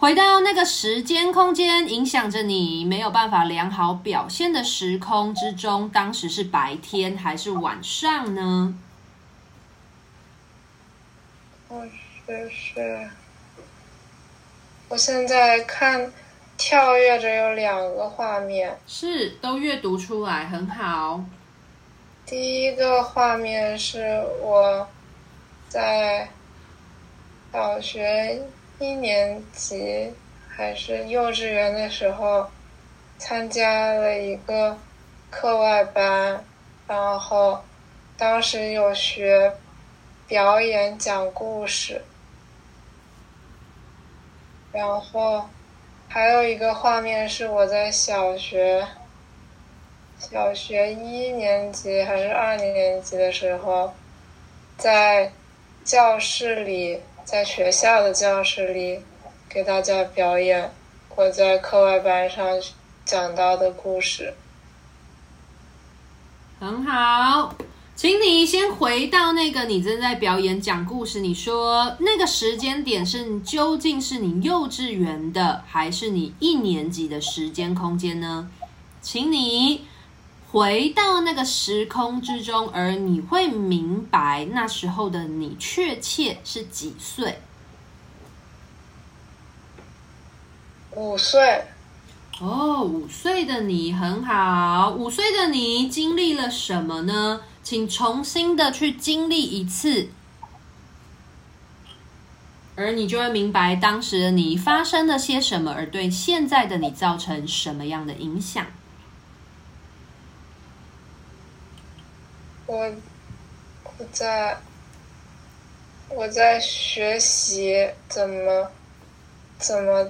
回到那个时间空间，影响着你没有办法良好表现的时空之中，当时是白天还是晚上呢？我是是，我现在看跳跃着有两个画面，是都阅读出来，很好。第一个画面是我在小学一年级还是幼稚园的时候，参加了一个课外班，然后当时有学表演讲故事，然后还有一个画面是我在小学。小学一年级还是二年级的时候，在教室里，在学校的教室里，给大家表演我在课外班上讲到的故事。很好，请你先回到那个你正在表演讲故事。你说那个时间点是究竟是你幼稚园的，还是你一年级的时间空间呢？请你。回到那个时空之中，而你会明白那时候的你确切是几岁？五岁。哦，五岁的你很好。五岁的你经历了什么呢？请重新的去经历一次，而你就会明白当时的你发生了些什么，而对现在的你造成什么样的影响。我我在我在学习怎么怎么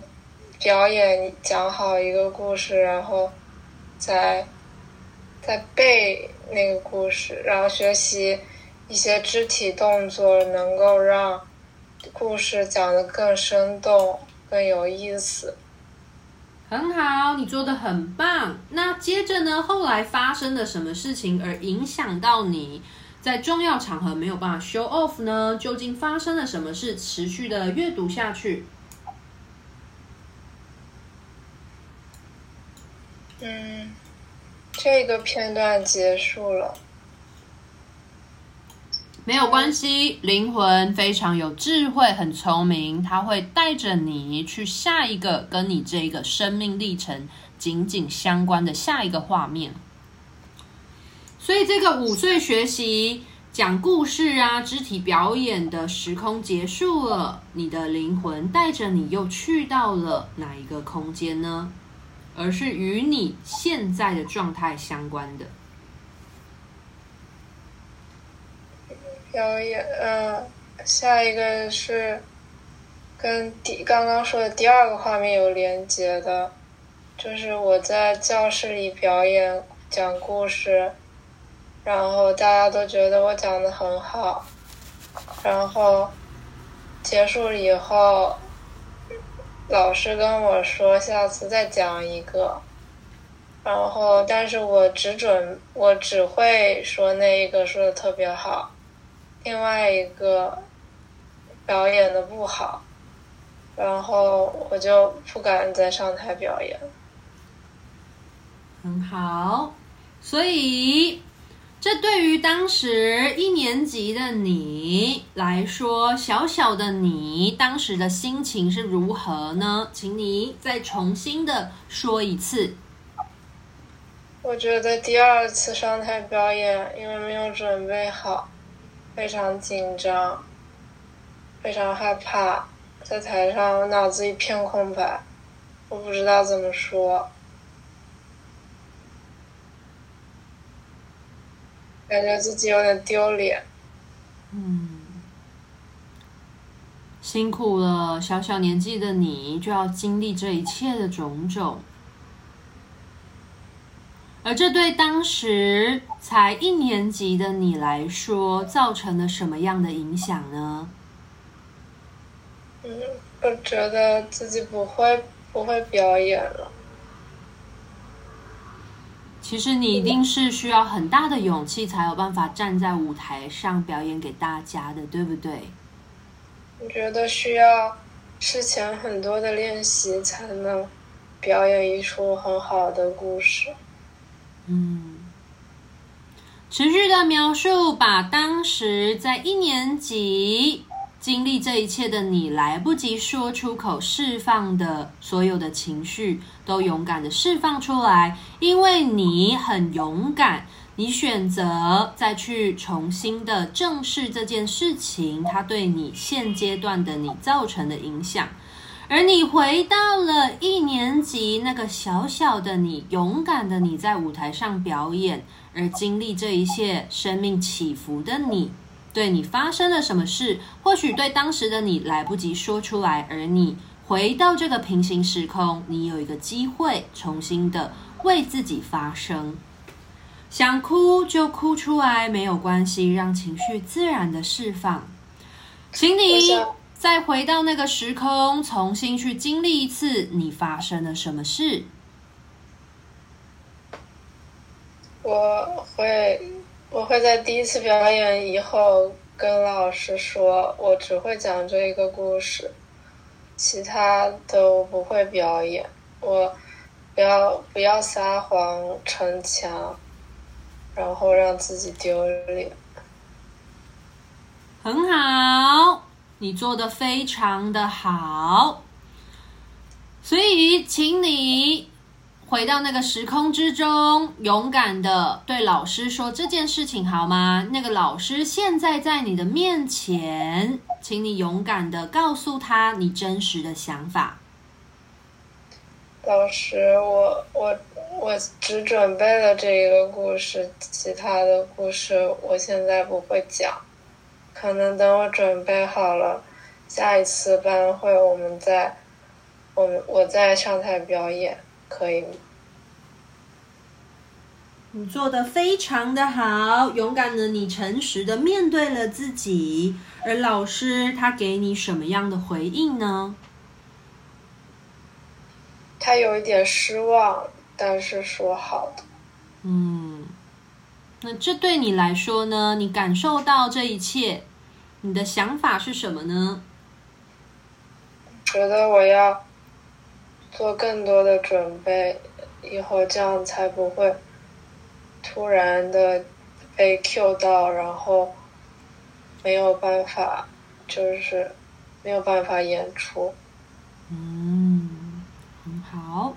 表演讲好一个故事，然后再再背那个故事，然后学习一些肢体动作，能够让故事讲得更生动、更有意思。很好，你做的很棒。那接着呢？后来发生了什么事情而影响到你在重要场合没有办法 show off 呢？究竟发生了什么事？持续的阅读下去。嗯，这个片段结束了。没有关系，灵魂非常有智慧，很聪明，他会带着你去下一个跟你这个生命历程紧紧相关的下一个画面。所以，这个五岁学习讲故事啊，肢体表演的时空结束了，你的灵魂带着你又去到了哪一个空间呢？而是与你现在的状态相关的。表演，嗯，下一个是跟第刚刚说的第二个画面有连接的，就是我在教室里表演讲故事，然后大家都觉得我讲的很好，然后结束以后，老师跟我说下次再讲一个，然后但是我只准我只会说那一个说的特别好。另外一个表演的不好，然后我就不敢再上台表演。很好，所以这对于当时一年级的你来说，小小的你当时的心情是如何呢？请你再重新的说一次。我觉得第二次上台表演，因为没有准备好。非常紧张，非常害怕，在台上我脑子一片空白，我不知道怎么说，感觉自己有点丢脸。嗯，辛苦了，小小年纪的你就要经历这一切的种种。而这对当时才一年级的你来说，造成了什么样的影响呢？嗯，我觉得自己不会不会表演了。其实你一定是需要很大的勇气，才有办法站在舞台上表演给大家的，对不对？我觉得需要事前很多的练习才能表演一出很好的故事。嗯，持续的描述，把当时在一年级经历这一切的你来不及说出口、释放的所有的情绪，都勇敢的释放出来，因为你很勇敢，你选择再去重新的正视这件事情，它对你现阶段的你造成的影响。而你回到了一年级，那个小小的你，勇敢的你在舞台上表演，而经历这一切生命起伏的你，对你发生了什么事？或许对当时的你来不及说出来，而你回到这个平行时空，你有一个机会重新的为自己发声。想哭就哭出来，没有关系，让情绪自然的释放。请你。再回到那个时空，重新去经历一次，你发生了什么事？我会，我会在第一次表演以后跟老师说，我只会讲这一个故事，其他的我不会表演。我不要不要撒谎逞强，然后让自己丢脸。很好。你做的非常的好，所以请你回到那个时空之中，勇敢的对老师说这件事情好吗？那个老师现在在你的面前，请你勇敢的告诉他你真实的想法。老师，我我我只准备了这一个故事，其他的故事我现在不会讲。可能等我准备好了，下一次班会，我们再，我们我再上台表演，可以吗？你做的非常的好，勇敢的你，诚实的面对了自己。而老师他给你什么样的回应呢？他有一点失望，但是说好的。嗯，那这对你来说呢？你感受到这一切？你的想法是什么呢？觉得我要做更多的准备，以后这样才不会突然的被 Q 到，然后没有办法，就是没有办法演出。嗯，很好。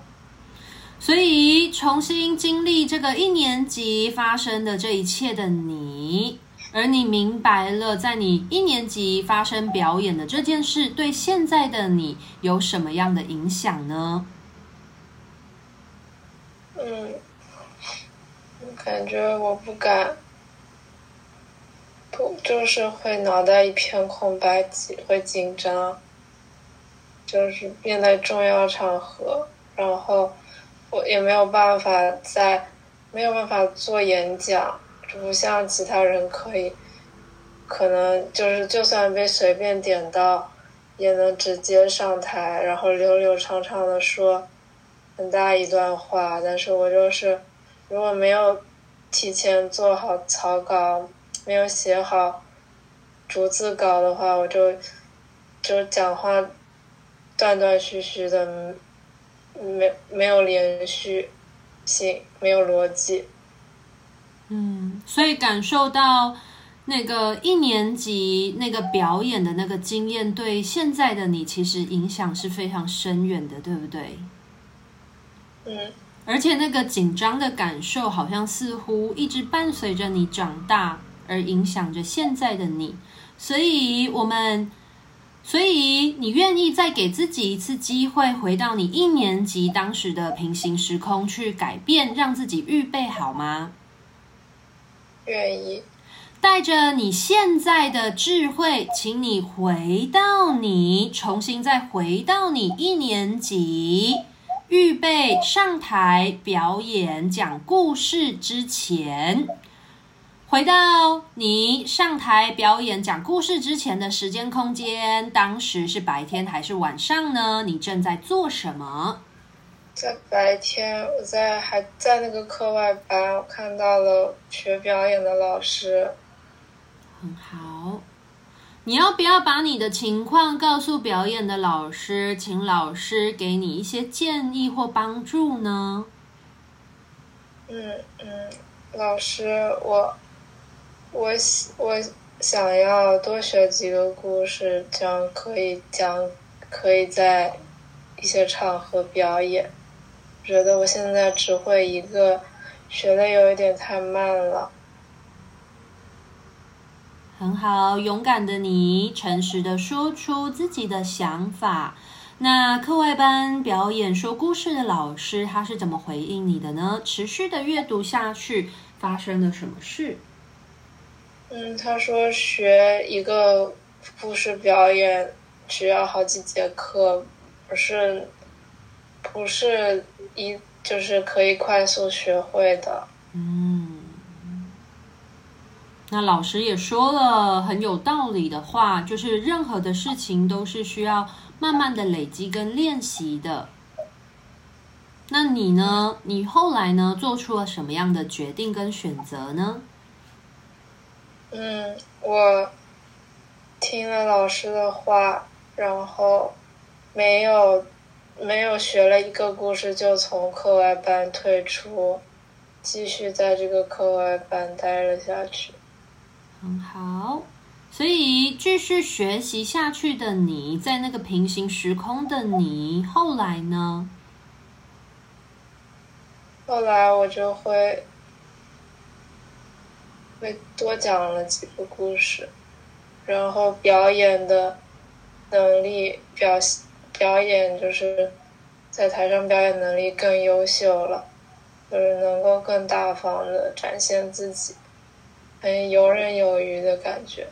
所以重新经历这个一年级发生的这一切的你。而你明白了，在你一年级发生表演的这件事，对现在的你有什么样的影响呢？嗯，感觉我不敢，不就是会脑袋一片空白，会紧张，就是面对重要场合，然后我也没有办法在，没有办法做演讲。不像其他人可以，可能就是就算被随便点到，也能直接上台，然后流流畅畅的说很大一段话。但是我就是，如果没有提前做好草稿，没有写好逐字稿的话，我就就讲话断断续续的，没没有连续性，没有逻辑。嗯，所以感受到那个一年级那个表演的那个经验，对现在的你其实影响是非常深远的，对不对？嗯，而且那个紧张的感受，好像似乎一直伴随着你长大，而影响着现在的你。所以，我们，所以你愿意再给自己一次机会，回到你一年级当时的平行时空去改变，让自己预备好吗？愿意带着你现在的智慧，请你回到你，重新再回到你一年级，预备上台表演讲故事之前，回到你上台表演讲故事之前的时间空间，当时是白天还是晚上呢？你正在做什么？在白天，我在还在那个课外班，我看到了学表演的老师。很好，你要不要把你的情况告诉表演的老师，请老师给你一些建议或帮助呢？嗯嗯，老师，我我我想要多学几个故事，这样可以讲，可以在一些场合表演。觉得我现在只会一个，学的有一点太慢了。很好，勇敢的你，诚实的说出自己的想法。那课外班表演说故事的老师，他是怎么回应你的呢？持续的阅读下去，发生了什么事？嗯，他说学一个故事表演需要好几节课，不是，不是一，就是可以快速学会的。嗯。那老师也说了很有道理的话，就是任何的事情都是需要慢慢的累积跟练习的。那你呢？你后来呢？做出了什么样的决定跟选择呢？嗯，我听了老师的话，然后没有没有学了一个故事就从课外班退出，继续在这个课外班待了下去。很好，所以继续学习下去的你，在那个平行时空的你，后来呢？后来我就会会多讲了几个故事，然后表演的能力表表演就是在台上表演能力更优秀了，就是能够更大方的展现自己。很游刃有余的感觉，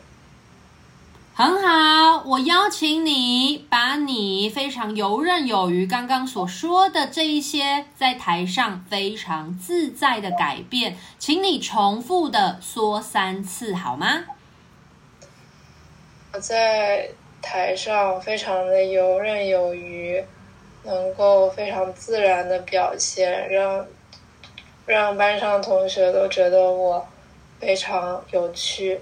很好。我邀请你把你非常游刃有余刚刚所说的这一些在台上非常自在的改变，请你重复的说三次好吗？我在台上非常的游刃有余，能够非常自然的表现，让让班上同学都觉得我。非常有趣，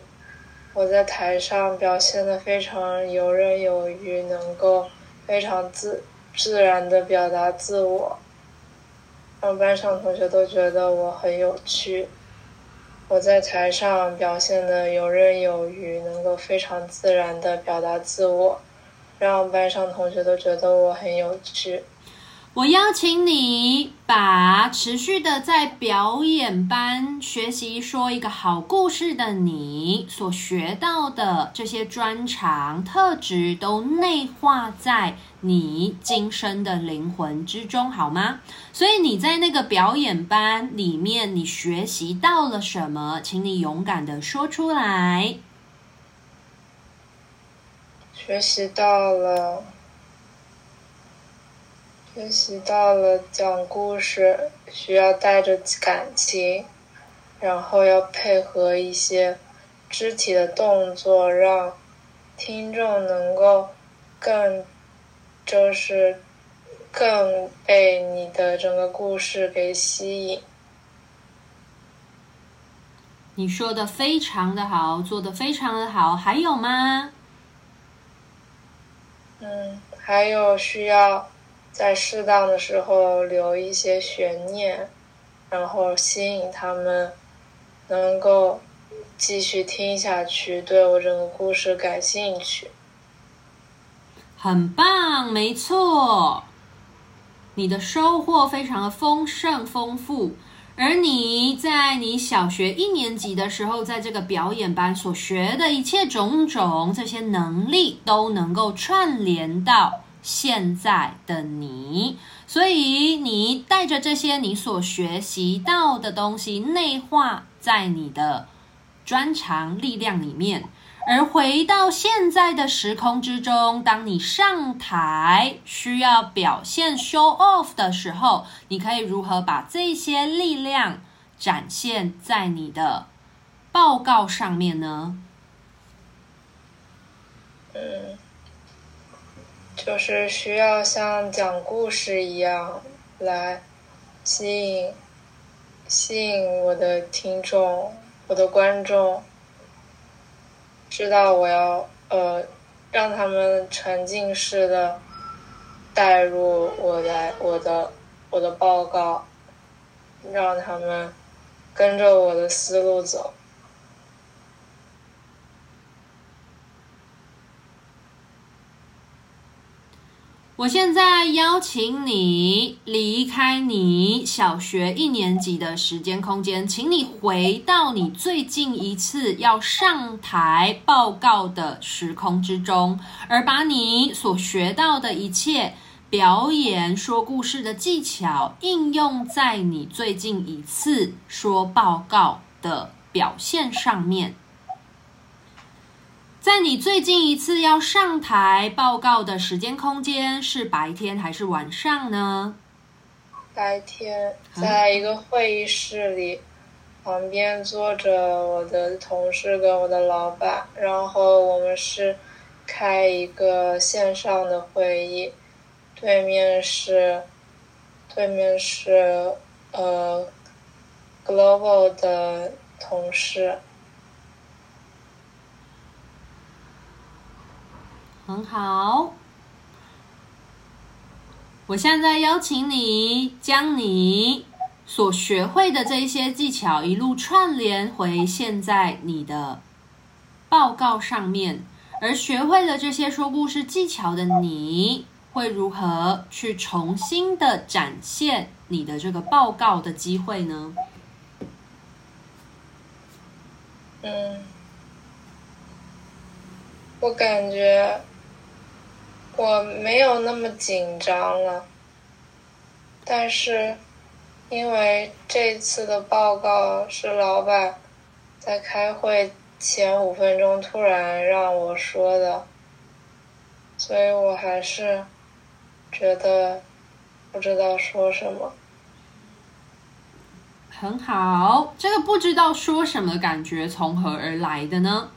我在台上表现的非常游刃有余，能够非常自自然的表达自我，让班上同学都觉得我很有趣。我在台上表现的游刃有余，能够非常自然的表达自我，让班上同学都觉得我很有趣。我邀请你把持续的在表演班学习说一个好故事的你所学到的这些专长特质，都内化在你今生的灵魂之中，好吗？所以你在那个表演班里面，你学习到了什么？请你勇敢的说出来。学习到了。学习到了讲故事需要带着感情，然后要配合一些肢体的动作，让听众能够更就是更被你的整个故事给吸引。你说的非常的好，做的非常的好，还有吗？嗯，还有需要。在适当的时候留一些悬念，然后吸引他们能够继续听下去，对我整个故事感兴趣。很棒，没错，你的收获非常的丰盛丰富，而你在你小学一年级的时候，在这个表演班所学的一切种种这些能力，都能够串联到。现在的你，所以你带着这些你所学习到的东西，内化在你的专长力量里面，而回到现在的时空之中，当你上台需要表现 show off 的时候，你可以如何把这些力量展现在你的报告上面呢？呃。就是需要像讲故事一样来吸引吸引我的听众，我的观众知道我要呃，让他们沉浸式的带入我来我的我的报告，让他们跟着我的思路走。我现在邀请你离开你小学一年级的时间空间，请你回到你最近一次要上台报告的时空之中，而把你所学到的一切表演、说故事的技巧应用在你最近一次说报告的表现上面。在你最近一次要上台报告的时间空间是白天还是晚上呢？白天，在一个会议室里，旁边坐着我的同事跟我的老板，然后我们是开一个线上的会议，对面是，对面是呃，Global 的同事。很好，我现在邀请你将你所学会的这一些技巧一路串联回现在你的报告上面，而学会了这些说故事技巧的你会如何去重新的展现你的这个报告的机会呢？嗯，我感觉。我没有那么紧张了，但是因为这次的报告是老板在开会前五分钟突然让我说的，所以我还是觉得不知道说什么。很好，这个不知道说什么的感觉从何而来的呢？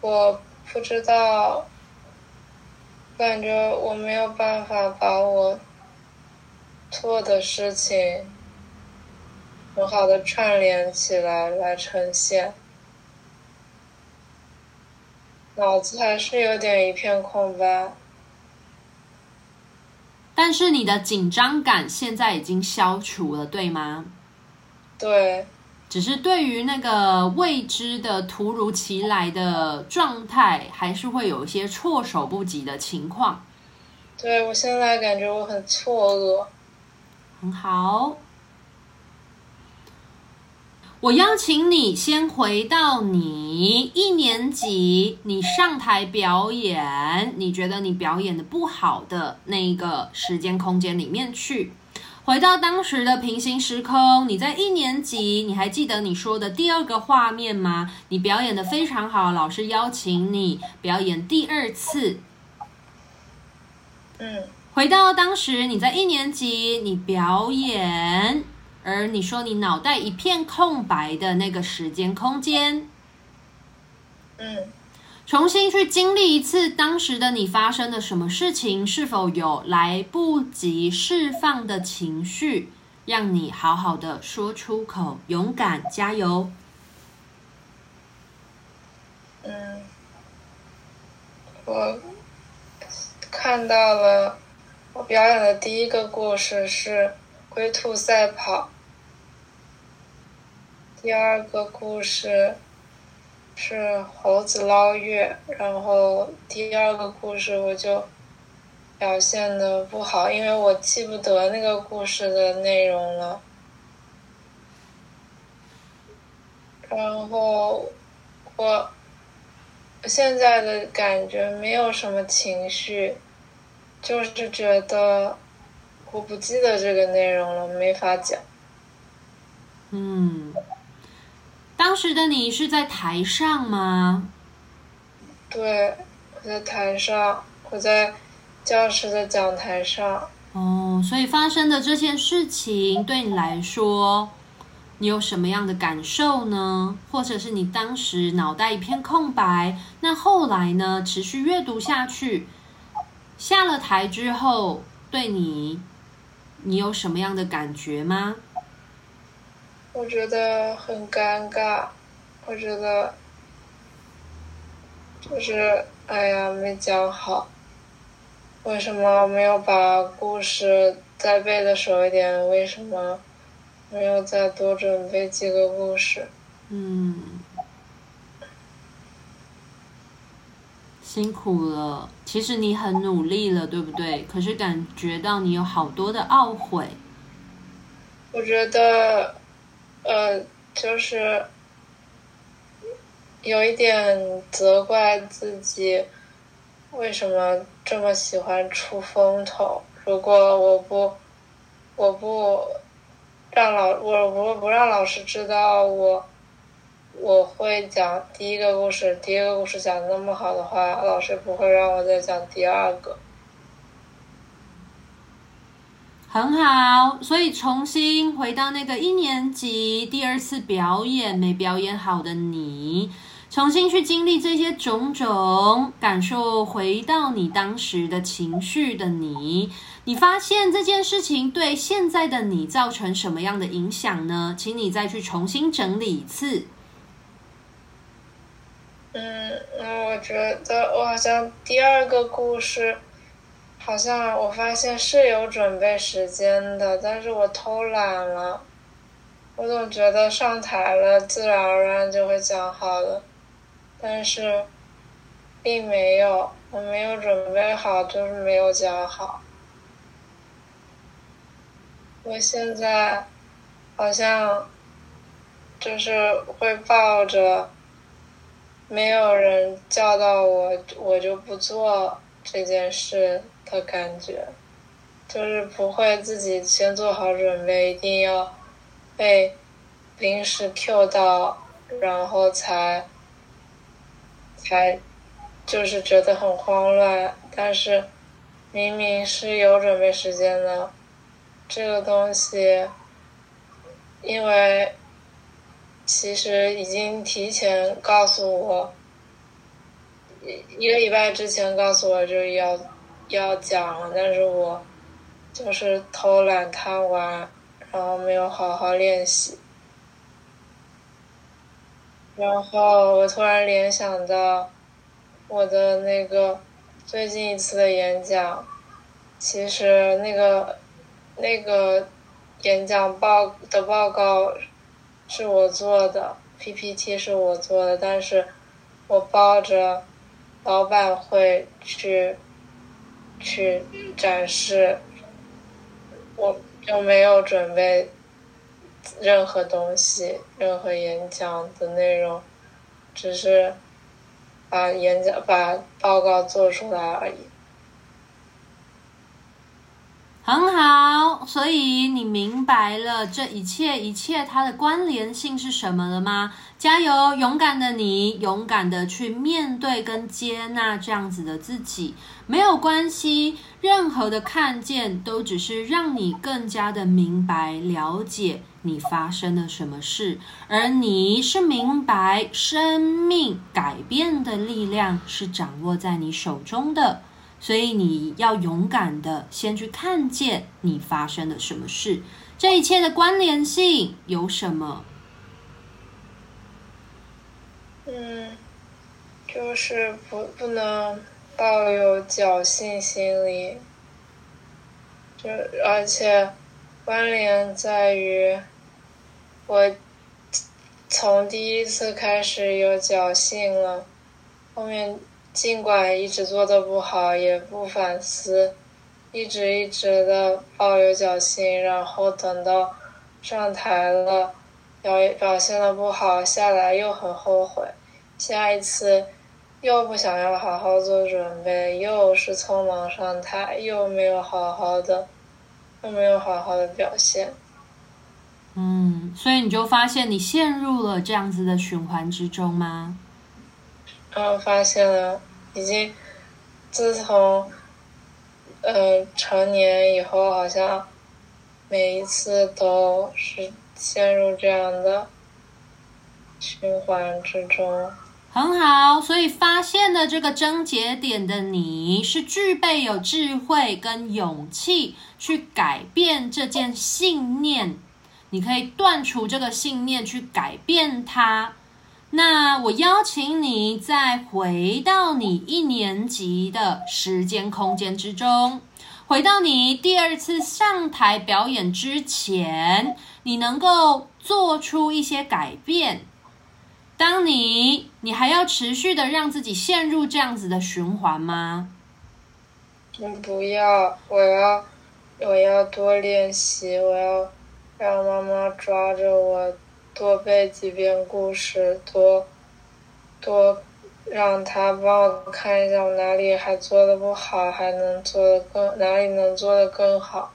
我。不知道，感觉我没有办法把我做的事情很好的串联起来来呈现，脑子还是有点一片空白。但是你的紧张感现在已经消除了，对吗？对。只是对于那个未知的、突如其来的状态，还是会有一些措手不及的情况。对，我现在感觉我很错愕。很好，我邀请你先回到你一年级，你上台表演，你觉得你表演的不好的那一个时间空间里面去。回到当时的平行时空，你在一年级，你还记得你说的第二个画面吗？你表演得非常好，老师邀请你表演第二次。嗯，回到当时你在一年级，你表演，而你说你脑袋一片空白的那个时间空间。嗯。重新去经历一次当时的你发生了什么事情，是否有来不及释放的情绪，让你好好的说出口，勇敢加油。嗯，我看到了，我表演的第一个故事是龟兔赛跑，第二个故事。是猴子捞月，然后第二个故事我就表现的不好，因为我记不得那个故事的内容了。然后我现在的感觉没有什么情绪，就是觉得我不记得这个内容了，没法讲。嗯。当时的你是在台上吗？对，我在台上，我在教室的讲台上。哦，所以发生的这件事情对你来说，你有什么样的感受呢？或者是你当时脑袋一片空白？那后来呢？持续阅读下去，下了台之后，对你，你有什么样的感觉吗？我觉得很尴尬，我觉得就是哎呀，没讲好。为什么没有把故事再背的熟一点？为什么没有再多准备几个故事？嗯，辛苦了。其实你很努力了，对不对？可是感觉到你有好多的懊悔。我觉得，呃，就是有一点责怪自己。为什么这么喜欢出风头？如果我不，我不让老我不不让老师知道我我会讲第一个故事，第一个故事讲的那么好的话，老师不会让我再讲第二个。很好，所以重新回到那个一年级第二次表演没表演好的你。重新去经历这些种种感受，回到你当时的情绪的你，你发现这件事情对现在的你造成什么样的影响呢？请你再去重新整理一次。嗯，那我觉得我好像第二个故事，好像我发现是有准备时间的，但是我偷懒了。我总觉得上台了，自然而然就会讲好了。但是，并没有，我没有准备好，就是没有讲好。我现在好像就是会抱着没有人叫到我，我就不做这件事的感觉，就是不会自己先做好准备，一定要被临时 Q 到，然后才。才就是觉得很慌乱，但是明明是有准备时间的，这个东西，因为其实已经提前告诉我，一个礼拜之前告诉我就要要讲，但是我就是偷懒贪玩，然后没有好好练习。然后我突然联想到，我的那个最近一次的演讲，其实那个那个演讲报的报告是我做的，PPT 是我做的，但是我抱着老板会去去展示，我就没有准备。任何东西，任何演讲的内容，只是把演讲、把报告做出来而已。很好，所以你明白了这一切一切它的关联性是什么了吗？加油，勇敢的你，勇敢的去面对跟接纳这样子的自己，没有关系，任何的看见都只是让你更加的明白了解你发生了什么事，而你是明白生命改变的力量是掌握在你手中的。所以你要勇敢的先去看见你发生了什么事，这一切的关联性有什么？嗯，就是不不能抱有侥幸心理，就而且关联在于我从第一次开始有侥幸了，后面。尽管一直做的不好，也不反思，一直一直的抱有侥幸，然后等到上台了，表表现的不好，下来又很后悔，下一次又不想要好好做准备，又是匆忙上台，又没有好好的，又没有好好的表现。嗯，所以你就发现你陷入了这样子的循环之中吗？然后发现了，已经自从呃成年以后，好像每一次都是陷入这样的循环之中。很好，所以发现了这个症结点的你，是具备有智慧跟勇气去改变这件信念，你可以断除这个信念，去改变它。那我邀请你再回到你一年级的时间空间之中，回到你第二次上台表演之前，你能够做出一些改变。当你，你还要持续的让自己陷入这样子的循环吗？我，不要，我要，我要多练习，我要让妈妈抓着我，多背几遍故事，多，多让她帮我看一下我哪里还做的不好，还能做的更，哪里能做的更好。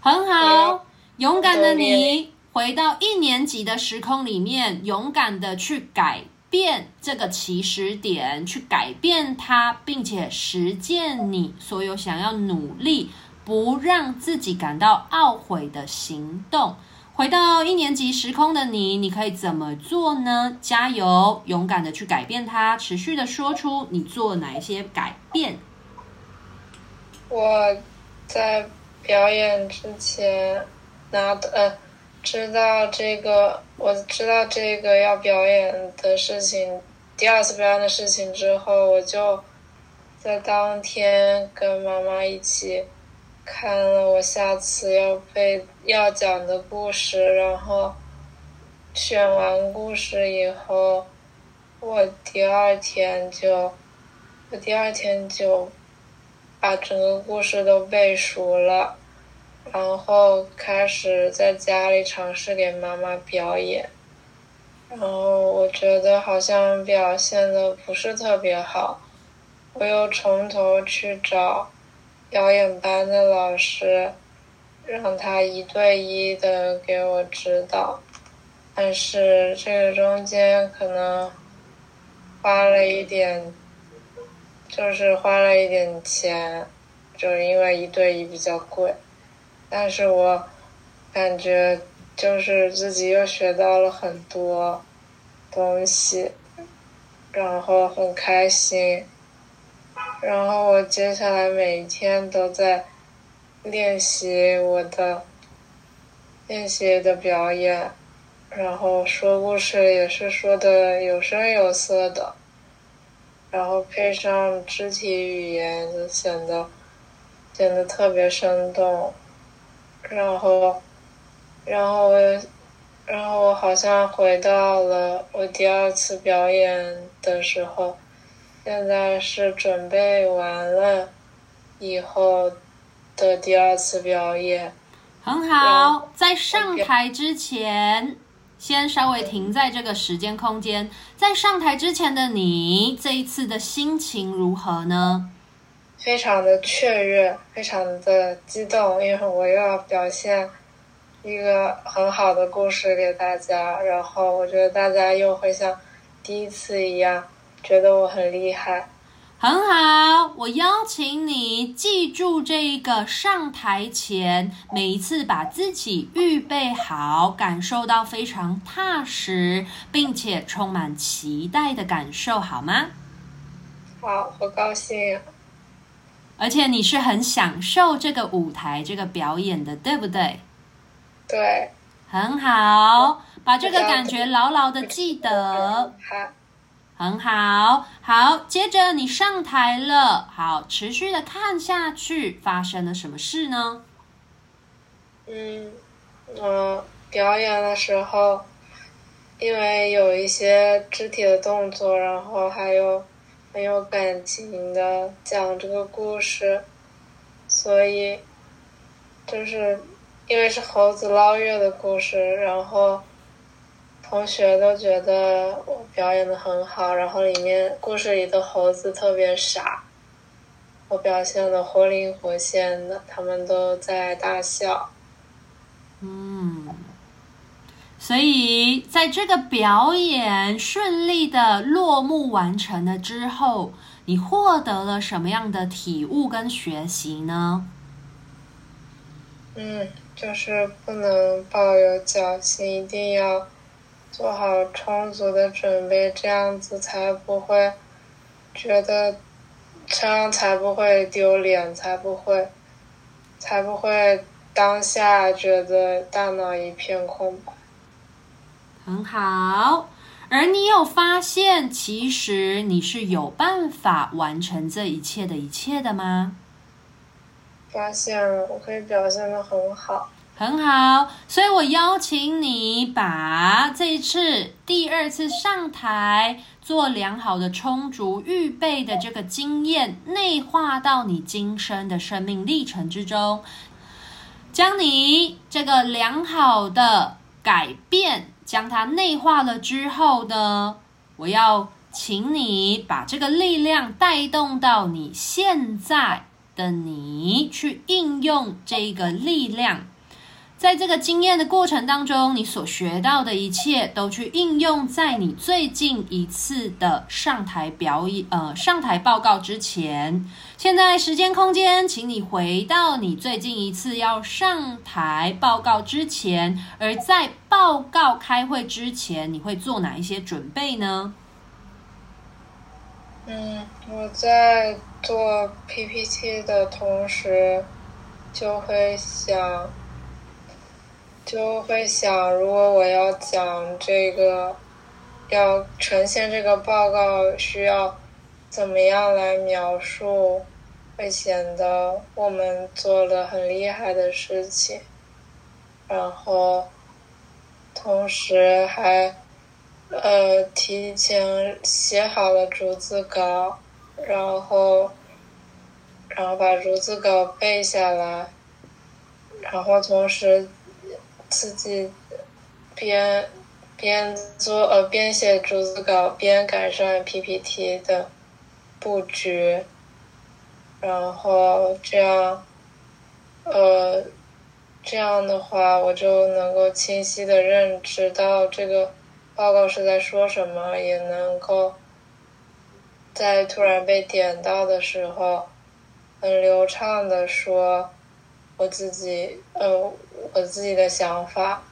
很好，勇敢的你。回到一年级的时空里面，勇敢的去改变这个起始点，去改变它，并且实践你所有想要努力，不让自己感到懊悔的行动。回到一年级时空的你，你可以怎么做呢？加油，勇敢的去改变它，持续的说出你做哪一些改变。我在表演之前拿的呃。知道这个，我知道这个要表演的事情，第二次表演的事情之后，我就在当天跟妈妈一起看了我下次要背要讲的故事，然后选完故事以后，我第二天就，我第二天就把整个故事都背熟了。然后开始在家里尝试给妈妈表演，然后我觉得好像表现的不是特别好，我又从头去找表演班的老师，让他一对一的给我指导，但是这个中间可能花了一点，就是花了一点钱，就是因为一对一比较贵。但是我感觉就是自己又学到了很多东西，然后很开心，然后我接下来每一天都在练习我的练习的表演，然后说故事也是说的有声有色的，然后配上肢体语言就显得显得特别生动。然后，然后我，然后我好像回到了我第二次表演的时候，现在是准备完了以后的第二次表演。很好，在上台之前，先稍微停在这个时间空间。在上台之前的你，这一次的心情如何呢？非常的雀跃，非常的激动，因为我又要表现一个很好的故事给大家，然后我觉得大家又会像第一次一样觉得我很厉害。很好，我邀请你记住这个上台前每一次把自己预备好，感受到非常踏实，并且充满期待的感受，好吗？好，我高兴。而且你是很享受这个舞台、这个表演的，对不对？对，很好，把这个感觉牢牢的记得。好，很好，好。接着你上台了，好，持续的看下去，发生了什么事呢？嗯，我表演的时候，因为有一些肢体的动作，然后还有。很有感情的讲这个故事，所以就是因为是猴子捞月的故事，然后同学都觉得我表演的很好，然后里面故事里的猴子特别傻，我表现的活灵活现的，他们都在大笑。嗯。所以，在这个表演顺利的落幕完成了之后，你获得了什么样的体悟跟学习呢？嗯，就是不能抱有侥幸，一定要做好充足的准备，这样子才不会觉得，这样才不会丢脸，才不会，才不会当下觉得大脑一片空白。很好，而你有发现，其实你是有办法完成这一切的一切的吗？发现了，我可以表现的很好。很好，所以我邀请你把这一次第二次上台做良好的充足预备的这个经验内化到你今生的生命历程之中，将你这个良好的改变，将它内化了之后呢，我要请你把这个力量带动到你现在的你去应用这个力量。在这个经验的过程当中，你所学到的一切都去应用在你最近一次的上台表演，呃，上台报告之前。现在时间空间，请你回到你最近一次要上台报告之前，而在报告开会之前，你会做哪一些准备呢？嗯，我在做 PPT 的同时，就会想。就会想，如果我要讲这个，要呈现这个报告，需要怎么样来描述，会显得我们做了很厉害的事情。然后，同时还，呃，提前写好了逐字稿，然后，然后把逐字稿背下来，然后同时。自己边边做呃边写逐字稿边改善 PPT 的布局，然后这样呃这样的话我就能够清晰的认知到这个报告是在说什么，也能够在突然被点到的时候很流畅的说。我自己，呃，我自己的想法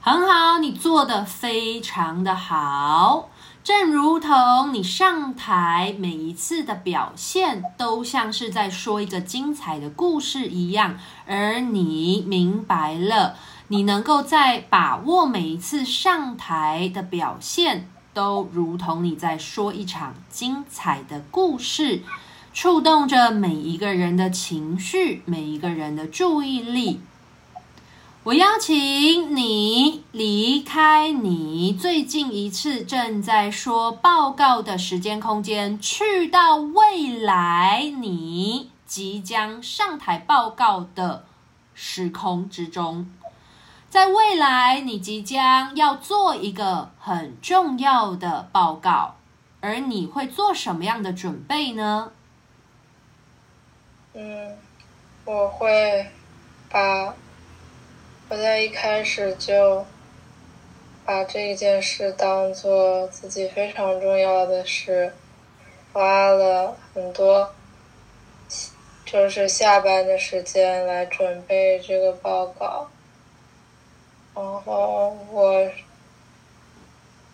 很好，你做的非常的好，正如同你上台每一次的表现，都像是在说一个精彩的故事一样，而你明白了，你能够在把握每一次上台的表现，都如同你在说一场精彩的故事。触动着每一个人的情绪，每一个人的注意力。我邀请你离开你最近一次正在说报告的时间空间，去到未来你即将上台报告的时空之中。在未来，你即将要做一个很重要的报告，而你会做什么样的准备呢？嗯，我会把我在一开始就把这件事当做自己非常重要的事，花了很多就是下班的时间来准备这个报告，然后我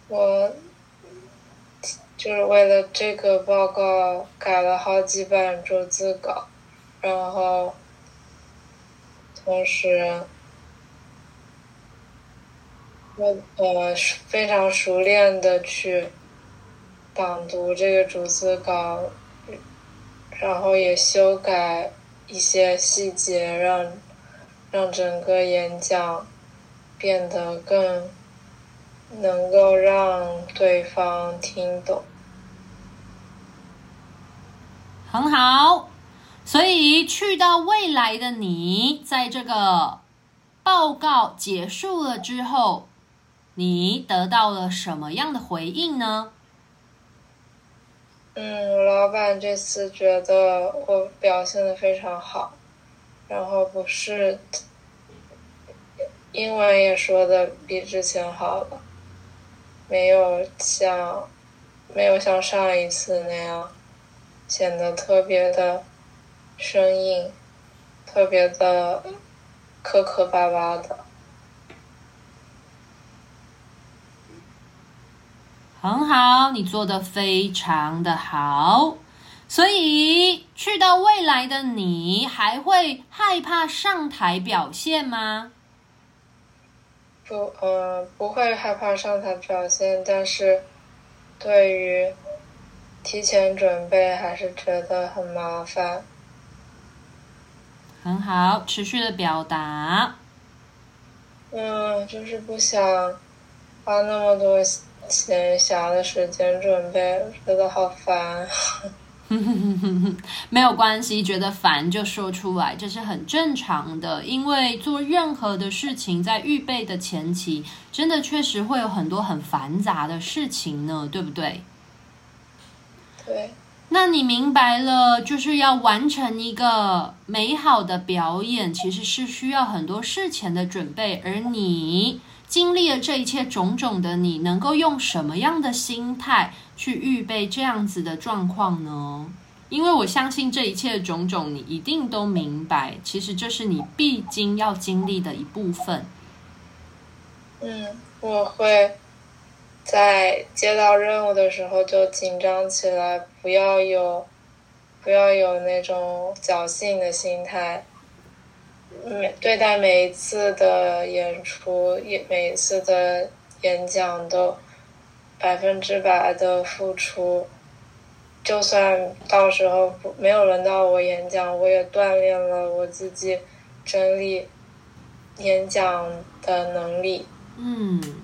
我就是为了这个报告改了好几版逐字稿。然后，同时，我呃非常熟练的去朗读这个逐字稿，然后也修改一些细节，让让整个演讲变得更能够让对方听懂。很好。所以，去到未来的你，在这个报告结束了之后，你得到了什么样的回应呢？嗯，老板这次觉得我表现的非常好，然后不是英文也说的比之前好了，没有像没有像上一次那样显得特别的。声音特别的磕磕巴巴的，很好，你做的非常的好。所以去到未来的你，还会害怕上台表现吗？不，呃，不会害怕上台表现，但是对于提前准备还是觉得很麻烦。很好，持续的表达。嗯，就是不想花那么多闲暇的时间准备，觉得好烦。没有关系，觉得烦就说出来，这是很正常的。因为做任何的事情，在预备的前期，真的确实会有很多很繁杂的事情呢，对不对？对。那你明白了，就是要完成一个美好的表演，其实是需要很多事前的准备。而你经历了这一切种种的你，能够用什么样的心态去预备这样子的状况呢？因为我相信这一切种种，你一定都明白，其实这是你必经要经历的一部分。嗯，我会。在接到任务的时候就紧张起来，不要有，不要有那种侥幸的心态。每对待每一次的演出，也每一次的演讲都百分之百的付出。就算到时候没有轮到我演讲，我也锻炼了我自己整理演讲的能力。嗯。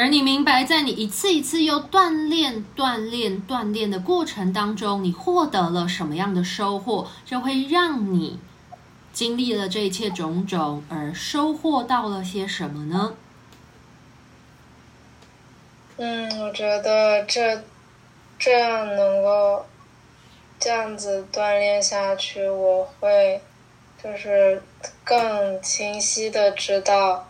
而你明白，在你一次一次又锻炼、锻炼、锻炼的过程当中，你获得了什么样的收获？就会让你经历了这一切种种，而收获到了些什么呢？嗯，我觉得这这样能够这样子锻炼下去，我会就是更清晰的知道，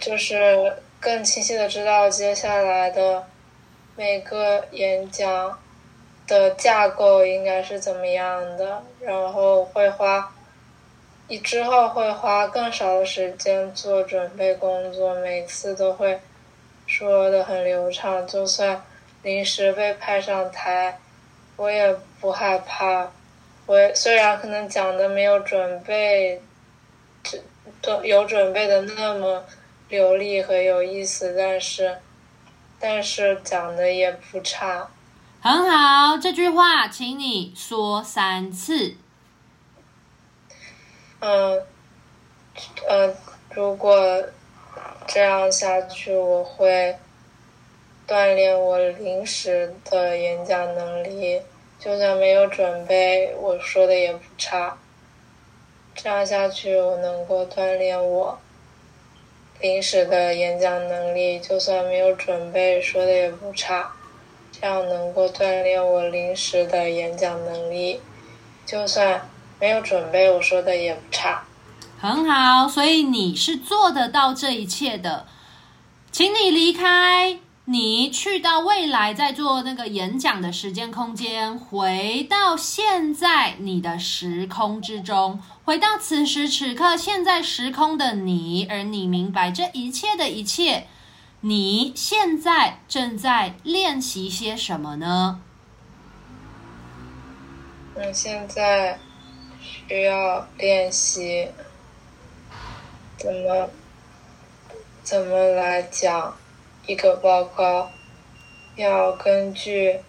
就是。更清晰的知道接下来的每个演讲的架构应该是怎么样的，然后会花，你之后会花更少的时间做准备工作，每次都会说的很流畅，就算临时被派上台，我也不害怕。我虽然可能讲的没有准备，这都有准备的那么。流利和有意思，但是，但是讲的也不差。很好，这句话请你说三次。嗯，呃，如果这样下去，我会锻炼我临时的演讲能力。就算没有准备，我说的也不差。这样下去，我能够锻炼我。临时的演讲能力，就算没有准备，说的也不差。这样能够锻炼我临时的演讲能力，就算没有准备，我说的也不差。很好，所以你是做得到这一切的。请你离开。你去到未来，在做那个演讲的时间空间，回到现在你的时空之中，回到此时此刻现在时空的你，而你明白这一切的一切，你现在正在练习些什么呢？我现在需要练习怎么怎么来讲。一个报告要根据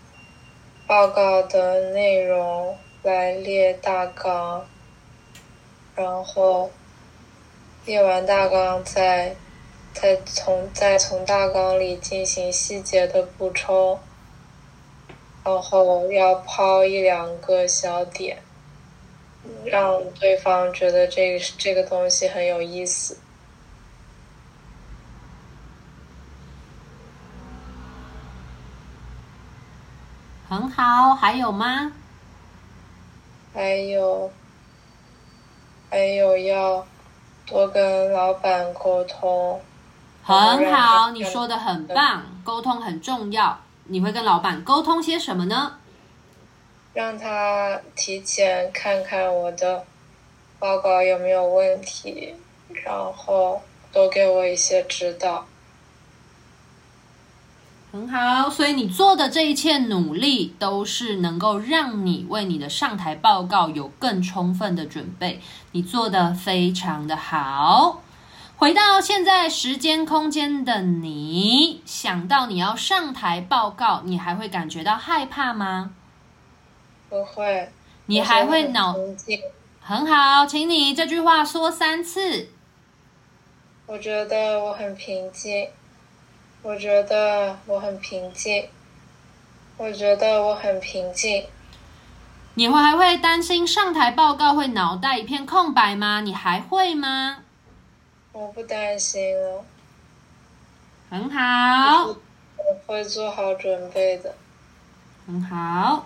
报告的内容来列大纲，然后列完大纲再再从再从大纲里进行细节的补充，然后要抛一两个小点，让对方觉得这个这个东西很有意思。很好，还有吗？还有，还有要多跟老板沟通。很好，你说的很棒，沟通很重要。你会跟老板沟通些什么呢？让他提前看看我的报告有没有问题，然后多给我一些指导。很好，所以你做的这一切努力，都是能够让你为你的上台报告有更充分的准备。你做的非常的好。回到现在时间空间的你，想到你要上台报告，你还会感觉到害怕吗？不会。你还会脑？很好，请你这句话说三次。我觉得我很平静。我觉得我很平静。我觉得我很平静。你会还会担心上台报告会脑袋一片空白吗？你还会吗？我不担心了。很好。我会做好准备的。很好。